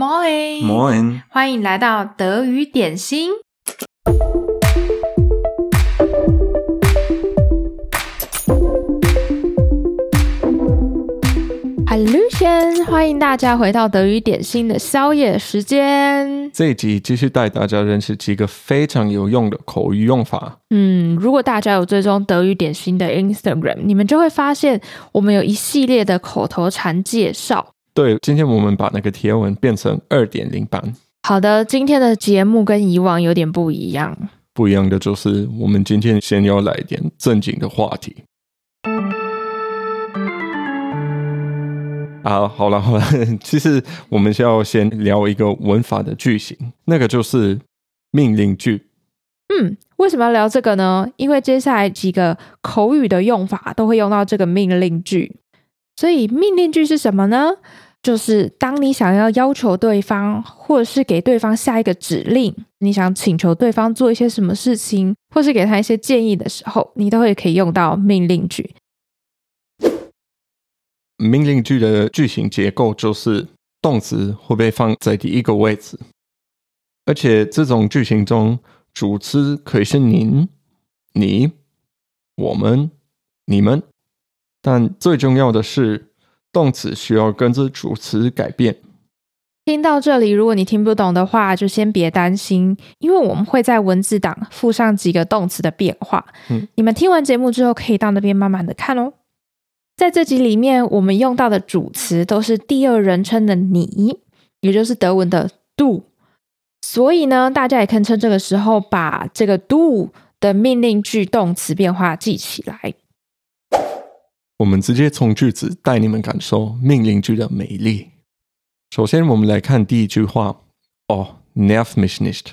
Moin，欢迎来到德语点心。Hallöchen，欢迎大家回到德语点心的宵夜时间。这一集继续带大家认识几个非常有用的口语用法。嗯，如果大家有追踪德语点心的 Instagram，你们就会发现我们有一系列的口头禅介绍。对，今天我们把那个贴文变成二点零版。好的，今天的节目跟以往有点不一样。不一样的就是，我们今天先要来点正经的话题。啊，好了好了，其实我们需要先聊一个文法的句型，那个就是命令句。嗯，为什么要聊这个呢？因为接下来几个口语的用法都会用到这个命令句。所以命令句是什么呢？就是当你想要要求对方，或者是给对方下一个指令，你想请求对方做一些什么事情，或是给他一些建议的时候，你都会可以用到命令句。命令句的句型结构就是动词会被放在第一个位置，而且这种句型中，主词可以是您、你、我们、你们，但最重要的是。动词需要跟着主词改变。听到这里，如果你听不懂的话，就先别担心，因为我们会在文字档附上几个动词的变化。嗯，你们听完节目之后，可以到那边慢慢的看哦。在这集里面，我们用到的主词都是第二人称的你，也就是德文的 do。所以呢，大家也可以趁这个时候把这个 do 的命令句动词变化记起来。我们直接从句子带你们感受命令句的美丽。首先，我们来看第一句话哦，nerv mich nicht，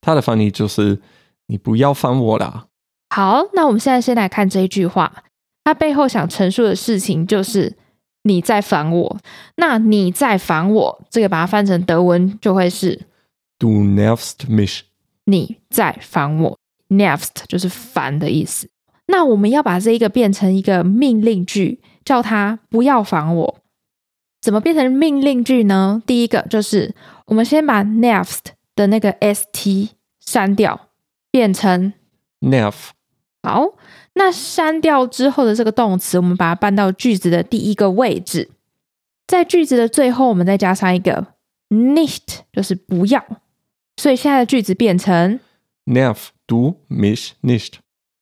它的翻译就是“你不要烦我啦”。好，那我们现在先来看这一句话，它背后想陈述的事情就是你在烦我。那你在烦我，这个把它翻成德文就会是 “Du nervst mich”。你在烦我，nervst 就是烦的意思。那我们要把这一个变成一个命令句，叫他不要烦我。怎么变成命令句呢？第一个就是我们先把 nervst 的那个 st 删掉，变成 nerv。好，那删掉之后的这个动词，我们把它搬到句子的第一个位置，在句子的最后，我们再加上一个 nicht，就是不要。所以现在的句子变成 nerv du mich nicht。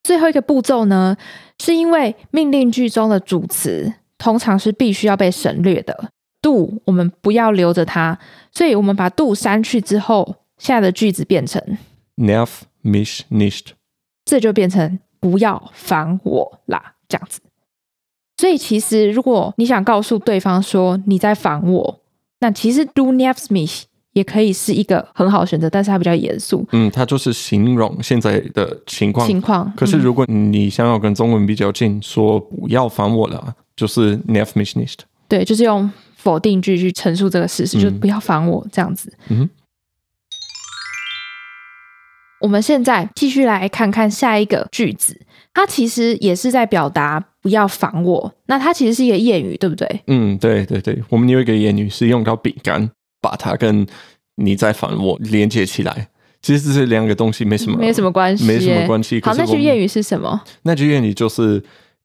最后一个步骤呢，是因为命令句中的主词通常是必须要被省略的，do 我们不要留着它，所以我们把 do 删去之后，下的句子变成 nerv mich nicht，这就变成不要烦我啦，这样子。所以其实如果你想告诉对方说你在烦我，那其实 do nervst mich。也可以是一个很好的选择，但是它比较严肃。嗯，它就是形容现在的情况。情况。可是如果你想要跟中文比较近，嗯、说不要烦我了，就是 nerv mich nicht。对，就是用否定句去陈述这个事实，嗯、就是不要烦我这样子。嗯。我们现在继续来看看下一个句子，它其实也是在表达不要烦我。那它其实是一个谚语，对不对？嗯，对对对，我们有一个谚语是用到饼干。把它跟你在反我连接起来，其实这是两个东西没什么，没什么关系，没什么关系。好，那句谚语是什么？那句谚语就是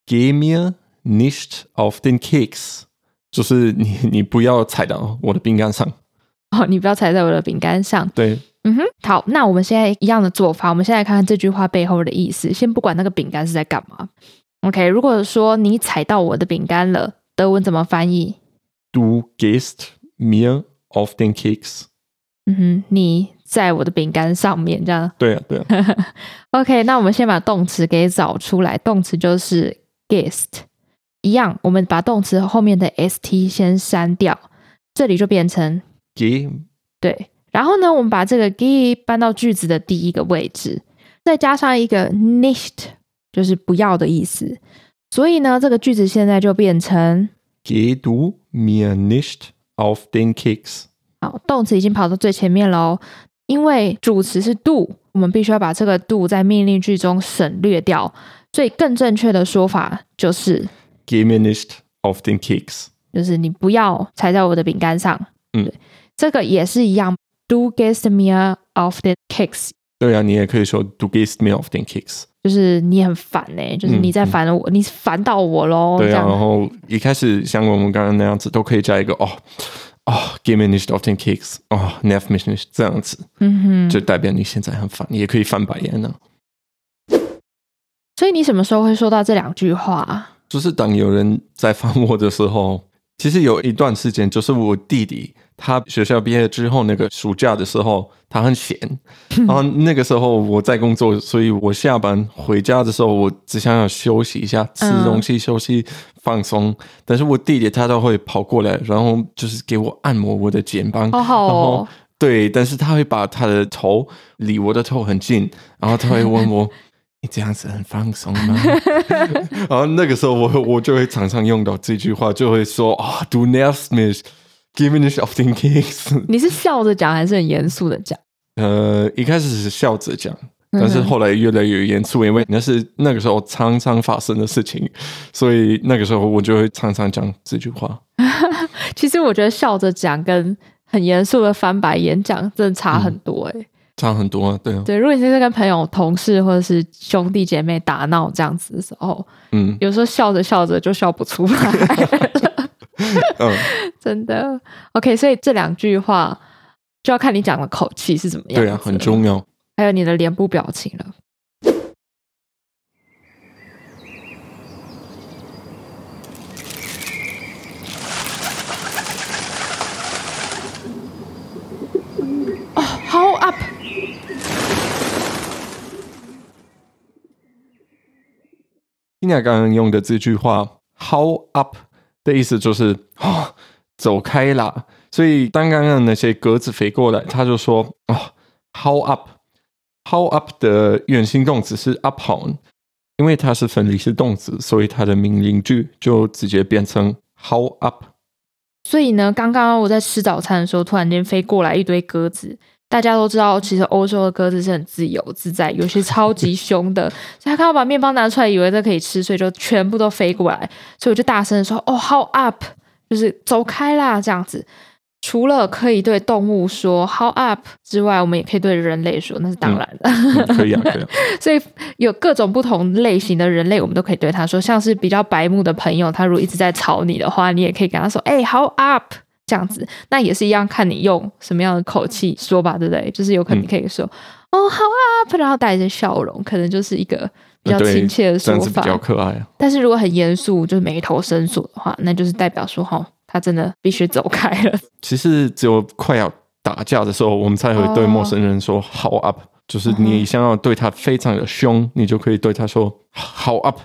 “Geh mir nicht auf den Keks”，就是你你不要踩到我的饼干上。哦，你不要踩在我的饼干上。对，嗯哼。好，那我们现在一样的做法，我们现在看看这句话背后的意思。先不管那个饼干是在干嘛。OK，如果说你踩到我的饼干了，德文怎么翻译？Du gehst mir Auf den Keks，嗯哼，你在我的饼干上面，这样。对啊，对啊。OK，那我们先把动词给找出来，动词就是 gehst，一样，我们把动词后面的 st 先删掉，这里就变成 geh。对，然后呢，我们把这个 geh 搬到句子的第一个位置，再加上一个 nicht，就是不要的意思，所以呢，这个句子现在就变成 Geh du mir nicht Auf den Keks。好，动词已经跑到最前面喽，因为主词是 do，我们必须要把这个 do 在命令句中省略掉，所以更正确的说法就是 Geh mir nicht auf den Keks，就是你不要踩在我的饼干上。嗯，这个也是一样，Do gehst mir auf den Keks。对啊，你也可以说 Du gehst mir auf den Keks，就是你很烦呢、欸，就是你在烦我，你烦到我喽。对啊，然后一开始像我们刚刚那样子，都可以加一个哦哦 mir nicht auf den Keks，哦，nerv mich nicht，这样子，嗯哼，就代表你现在很烦，你也可以翻白眼呢、啊。所以你什么时候会说到这两句话？就是当有人在烦我的时候。其实有一段时间，就是我弟弟他学校毕业之后那个暑假的时候，他很闲，然后那个时候我在工作，所以我下班回家的时候，我只想要休息一下，吃东西、休息、放松。但是我弟弟他都会跑过来，然后就是给我按摩我的肩膀，好好哦。然后对，但是他会把他的头离我的头很近，然后他会问我。你这样子很放松吗？然后那个时候我我就会常常用到这句话，就会说啊，do nervst mir nicht auf den Keks。你是笑着讲还是很严肃的讲？呃，一开始是笑着讲，但是后来越来越严肃，因为那是那个时候常常发生的事情，所以那个时候我就会常常讲这句话。其实我觉得笑着讲跟很严肃的翻白眼讲真的差很多哎、欸。嗯差很多，对啊。对，如果你是在跟朋友、同事或者是兄弟姐妹打闹这样子的时候，嗯，有时候笑着笑着就笑不出来了。嗯，真的。OK，所以这两句话就要看你讲的口气是怎么样。对啊，很重要。还有你的脸部表情了。哦，Hau ab。Tina 刚刚用的这句话 “Hau ab” 的意思就是“哦，走开啦”。所以当刚刚那些鸽子飞过来，他就说“哦，how up？how up 的原形动词是 “abhauen”，因为它是分离式动词，所以它的命令句就直接变成 how up。所以呢，刚刚我在吃早餐的时候，突然间飞过来一堆鸽子。大家都知道，其实欧洲的鸽子是很自由自在，有些超级凶的。所以他看到把面包拿出来，以为这可以吃，所以就全部都飞过来。所以我就大声的说：“哦，how up！” 就是走开啦！”这样子。除了可以对动物说 “Hau ab” 之外，我们也可以对人类说，那是当然的。嗯嗯、可以啊，可以啊。所以有各种不同类型的人类，我们都可以对他说。像是比较白目的朋友，他如果一直在吵你的话，你也可以跟他说：“哎，how up”。”这样子，那也是一样，看你用什么样的口气说吧，对不对？就是有可能你可以说、嗯、哦，好啊，然后带着笑容，可能就是一个比较亲切的说法，比较可爱。但是如果很严肃，就是眉头深锁的话，那就是代表说，哈，他真的必须走开了。其实只有快要打架的时候，我们才会对陌生人说 “Hau ab”，就是你想要对他非常的凶，你就可以对他说 “Hau ab”。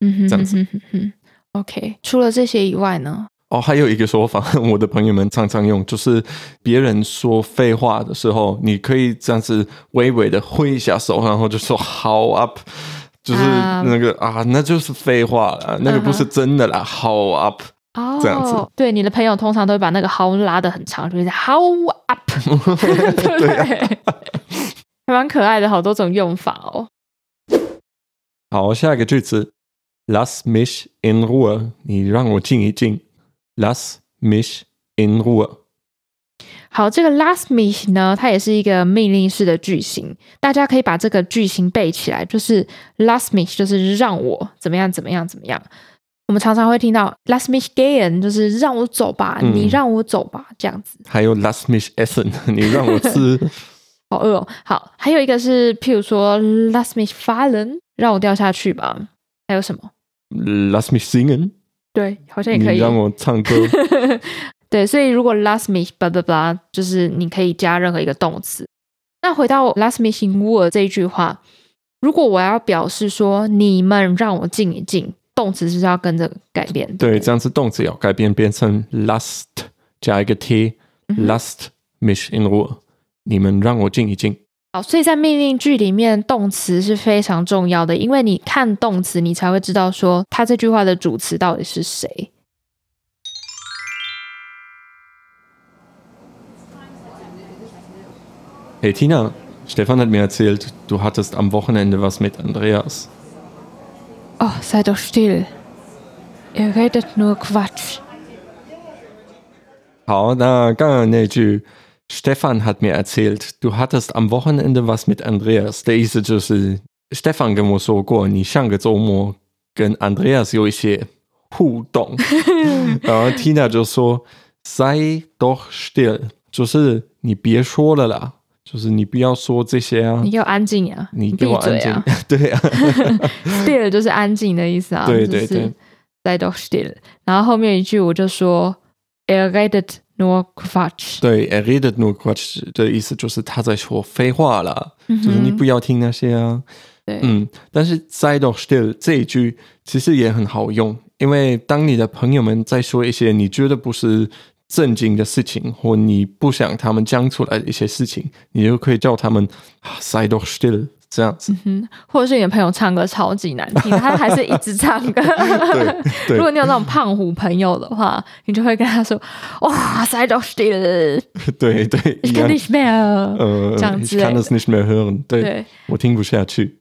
嗯哼，这样子。嗯哼哼。OK，除了这些以外呢？哦，还有一个说法，我的朋友们常常用，就是别人说废话的时候，你可以这样子微微的挥一下手，然后就说 “Hau ab”，就是那个、um, 啊，那就是废话了，那个不是真的啦、uh-huh.，“Hau ab”，哦，这样子。对，你的朋友通常都会把那个 how 拉的很长，就是 “Hau ab”，对，还蛮可爱的，好多种用法哦。好，下一个句子，“Lass mich in Ruhe”，你让我静一静。Lass mich in Ruhe。好，这个 last mich 呢，它也是一个命令式的句型，大家可以把这个句型背起来，就是 last mich 就是让我怎么样怎么样怎么样。我们常常会听到 last mich gehen，就是让我走吧，嗯、你让我走吧，这样子。还有 last mich essen，你让我吃。好饿哦。好，还有一个是，譬如说 last mich fallen，让我掉下去吧。还有什么？last mich singen，。对，好像也可以。你让我唱歌。对，所以如果 last blah blah blah，就是你可以加任何一个动词。那回到 last mich in word 这一句话，如果我要表示说你们让我静一静，动词是不是要跟着改变？对，对这样子动词要改变，变成 lasst 加一个 t，lasst mich in word，你们让我静一静。好，所以在命令句里面，动词是非常重要的，因为你看动词，你才会知道说它这句话的主词到底是谁。Hey Tina，Stefan hat mir erzählt，du hattest am Wochenende was mit Andreas。Oh, sei doch still，ihr redet nur Quatsch。好，那刚刚那句 Stefan hat mir erzählt, du hattest am Wochenende was mit Andreas，的意思就是 Stefan 跟我说过，你上个周末跟 Andreas 有一些互动。然后 Tina 就说 sei doch still，就是你别说了啦。就是你不要说这些啊！你给我安静呀！你给我安静，啊、对啊，still 就是安静的意思啊。对对对，sei doch still。然后后面一句我就说，er redet nur Quatsch。对，er redet nur Quatsch 的意思就是他在说废话了，嗯、就是你不要听那些啊。对，嗯，但是 sei doch still 这一句其实也很好用，因为当你的朋友们在说一些你觉得不是。正经的事情，或你不想他们讲出来的一些事情，你就可以叫他们 “sei doch still” 这样子。嗯哼，或者是你的朋友唱歌超级难听，他还是一直唱歌。如果你有那种胖虎朋友的话，你就会跟他说：“哇，sei doch still。”对对，ich kann nicht mehr。呃，这样子，ich kann es nicht mehr hören。对，对我听不下去。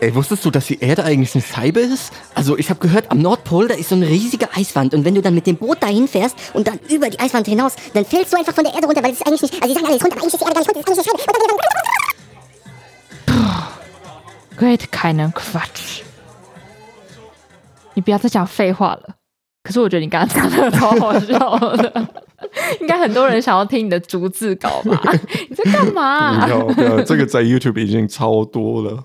Ey, wusstest du, dass die Erde eigentlich eine Scheibe ist? Also ich habe gehört, am Nordpol, da ist so eine riesige Eiswand und wenn du dann mit dem Boot dahin fährst und dann über die Eiswand hinaus, dann fällst du einfach von der Erde runter, weil es ist eigentlich nicht, also die sagen alle, es ist runter, aber eigentlich ist die Erde gar nicht runter, es ist eigentlich eine Scheibe. Great, keinen Quatsch. 你不要再讲废话了。可是我觉得你刚刚讲的超好笑的。 应该很多人想要听你的逐字稿吧？你在干嘛、啊？不要不要，这个在 YouTube 已经超多了。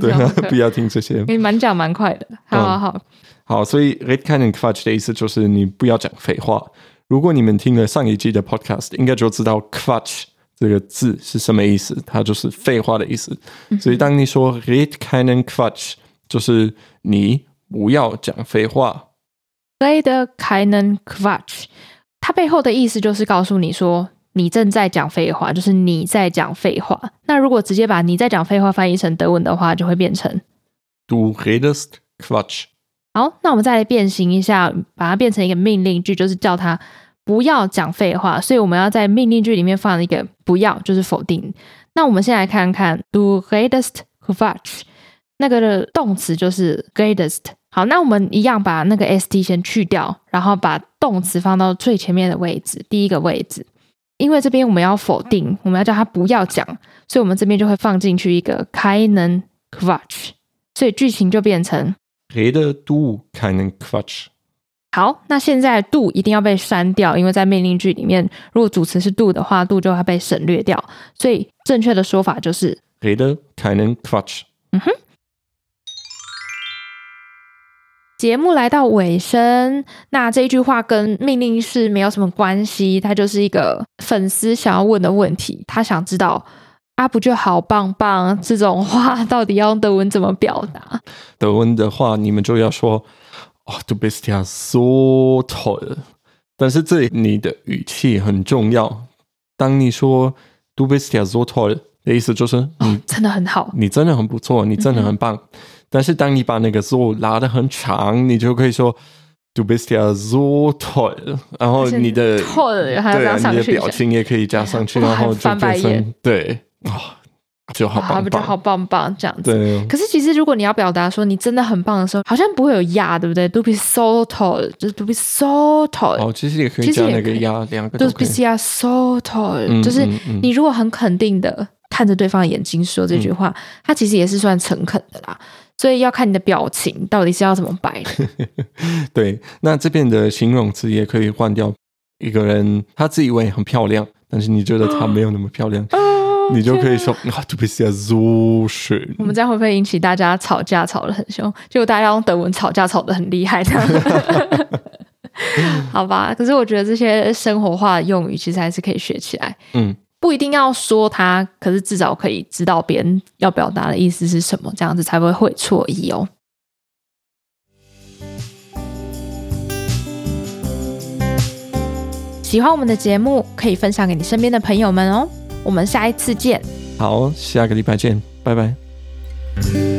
对啊，不要听这些。你蛮讲蛮快的，好好好。嗯、好，所以 red keinen Quatsch 的意思就是你不要讲废话。如果你们听了上一季的 Podcast，应该就知道 Quatsch 这个字是什么意思，它就是废话的意思。所以当你说 red keinen Quatsch，就是你不要讲废话。red keinen Quatsch。它背后的意思就是告诉你说，你正在讲废话，就是你在讲废话。那如果直接把你在讲废话翻译成德文的话，就会变成 Du redest Quatsch。好，那我们再来变形一下，把它变成一个命令句，就是叫它不要讲废话。所以我们要在命令句里面放一个不要，就是否定。那我们先来看看 Du redest Quatsch，那个的动词就是 redest。好，那我们一样把那个 st 先去掉，然后把动词放到最前面的位置，第一个位置。因为这边我们要否定，我们要叫他不要讲，所以我们这边就会放进去一个 keinen Quatsch，所以剧情就变成 Rede du keinen Quatsch。好，那现在 do 一定要被删掉，因为在命令句里面，如果主词是 do 的话，do 就会被省略掉，所以正确的说法就是 Rede keinen Quatsch。嗯哼。节目来到尾声，那这一句话跟命令是没有什么关系，它就是一个粉丝想要问的问题，他想知道啊，不就好棒棒这种话到底要用德文怎么表达？德文的话，你们就要说哦，du bist ja so toll，但是这里你的语气很重要。当你说 du bist ja so toll 的意思就是你、哦、真的很好，你真的很不错，你真的很棒。嗯但是当你把那个 so 拉的很长，你就可以说 Du bist ja so toll，然后你的 toll 还要加上去，对，你的表情也可以加上去，然后就变成对啊、哦，就好棒棒，不就好棒棒这样子。对。可是其实如果你要表达说你真的很棒的时候，好像不会有压，对不对？Du bist so toll，就是 Du bist so toll。哦，其实也可以加那个压，两个都可以。Du bist ja so toll，、嗯、就是你如果很肯定的看着对方的眼睛说这句话，他、嗯、其实也是算诚恳的啦。所以要看你的表情到底是要怎么摆。对，那这边的形容词也可以换掉。一个人他自以为很漂亮，但是你觉得他没有那么漂亮，哦、你就可以说啊 bist ja so schön。我们这样会不会引起大家吵架吵得很凶？结果大家用德文吵架吵得很厉害，这样。好吧，可是我觉得这些生活化的用语其实还是可以学起来。嗯。不一定要说他，可是至少可以知道别人要表达的意思是什么，这样子才不会会错意哦。喜欢我们的节目，可以分享给你身边的朋友们哦。我们下一次见。好，下个礼拜见，拜拜。